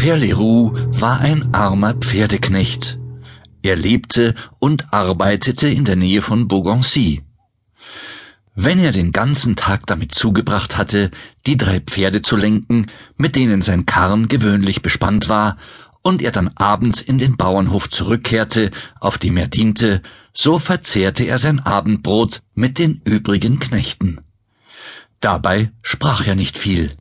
Père war ein armer Pferdeknecht. Er lebte und arbeitete in der Nähe von Beaugency. Wenn er den ganzen Tag damit zugebracht hatte, die drei Pferde zu lenken, mit denen sein Karren gewöhnlich bespannt war, und er dann abends in den Bauernhof zurückkehrte, auf dem er diente, so verzehrte er sein Abendbrot mit den übrigen Knechten. Dabei sprach er nicht viel.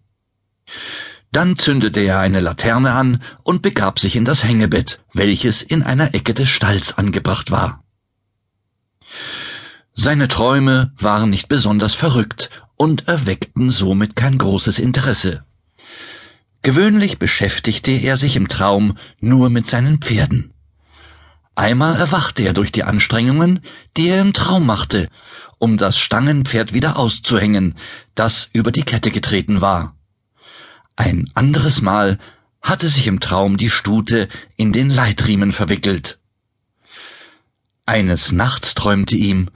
Dann zündete er eine Laterne an und begab sich in das Hängebett, welches in einer Ecke des Stalls angebracht war. Seine Träume waren nicht besonders verrückt und erweckten somit kein großes Interesse. Gewöhnlich beschäftigte er sich im Traum nur mit seinen Pferden. Einmal erwachte er durch die Anstrengungen, die er im Traum machte, um das Stangenpferd wieder auszuhängen, das über die Kette getreten war. Ein anderes Mal hatte sich im Traum die Stute in den Leitriemen verwickelt. Eines Nachts träumte ihm,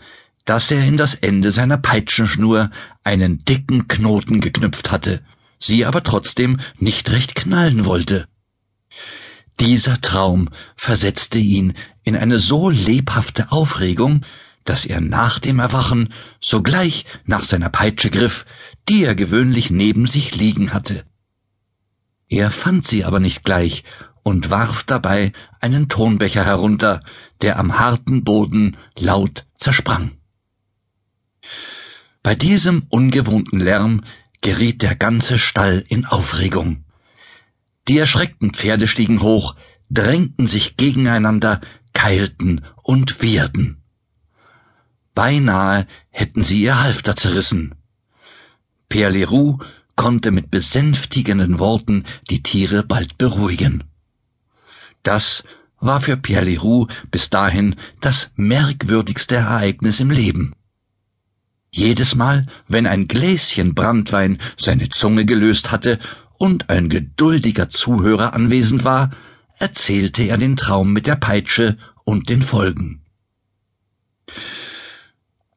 dass er in das Ende seiner Peitschenschnur einen dicken Knoten geknüpft hatte, sie aber trotzdem nicht recht knallen wollte. Dieser Traum versetzte ihn in eine so lebhafte Aufregung, dass er nach dem Erwachen sogleich nach seiner Peitsche griff, die er gewöhnlich neben sich liegen hatte. Er fand sie aber nicht gleich und warf dabei einen Tonbecher herunter, der am harten Boden laut zersprang. Bei diesem ungewohnten Lärm geriet der ganze Stall in Aufregung. Die erschreckten Pferde stiegen hoch, drängten sich gegeneinander, keilten und wehrten. Beinahe hätten sie ihr Halfter zerrissen. Père Leroux konnte mit besänftigenden Worten die Tiere bald beruhigen. Das war für Pierre Leroux bis dahin das merkwürdigste Ereignis im Leben. Jedes Mal, wenn ein Gläschen Brandwein seine Zunge gelöst hatte und ein geduldiger Zuhörer anwesend war, erzählte er den Traum mit der Peitsche und den Folgen.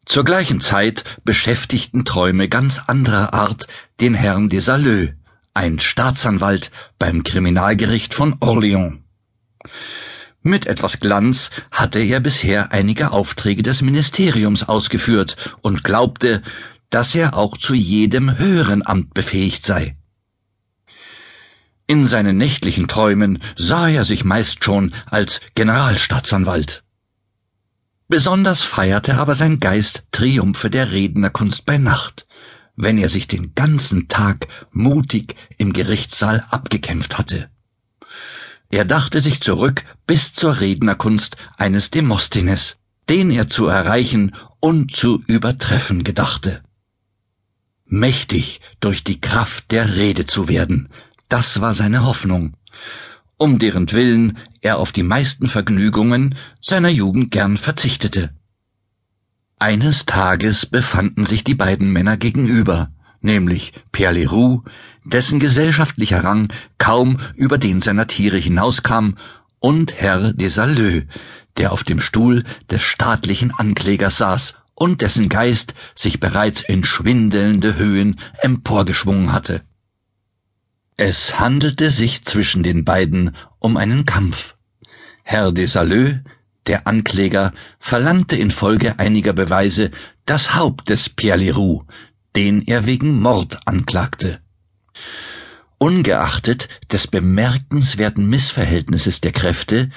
Zur gleichen Zeit beschäftigten Träume ganz anderer Art den Herrn des Saleux, ein Staatsanwalt beim Kriminalgericht von Orléans. Mit etwas Glanz hatte er bisher einige Aufträge des Ministeriums ausgeführt und glaubte, dass er auch zu jedem höheren Amt befähigt sei. In seinen nächtlichen Träumen sah er sich meist schon als Generalstaatsanwalt. Besonders feierte aber sein Geist Triumphe der Rednerkunst bei Nacht, wenn er sich den ganzen Tag mutig im Gerichtssaal abgekämpft hatte. Er dachte sich zurück bis zur Rednerkunst eines Demosthenes, den er zu erreichen und zu übertreffen gedachte. Mächtig durch die Kraft der Rede zu werden, das war seine Hoffnung, um deren Willen er auf die meisten Vergnügungen seiner Jugend gern verzichtete. Eines Tages befanden sich die beiden Männer gegenüber, nämlich Pierre Leroux, dessen gesellschaftlicher Rang kaum über den seiner Tiere hinauskam, und Herr Saleux, der auf dem Stuhl des staatlichen Anklägers saß und dessen Geist sich bereits in schwindelnde Höhen emporgeschwungen hatte. Es handelte sich zwischen den beiden um einen Kampf. Herr Saleux, der Ankläger, verlangte infolge einiger Beweise das Haupt des Pierre Leroux, den er wegen Mord anklagte. Ungeachtet des bemerkenswerten Missverhältnisses der Kräfte,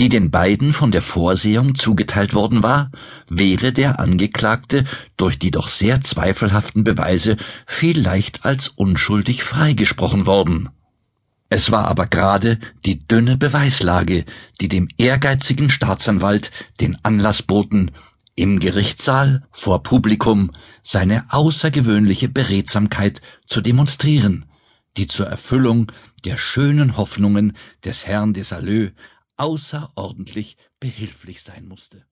die den beiden von der Vorsehung zugeteilt worden war, wäre der Angeklagte durch die doch sehr zweifelhaften Beweise vielleicht als unschuldig freigesprochen worden. Es war aber gerade die dünne Beweislage, die dem ehrgeizigen Staatsanwalt den Anlass boten, im Gerichtssaal vor Publikum seine außergewöhnliche Beredsamkeit zu demonstrieren, die zur Erfüllung der schönen Hoffnungen des Herrn des Saleux außerordentlich behilflich sein musste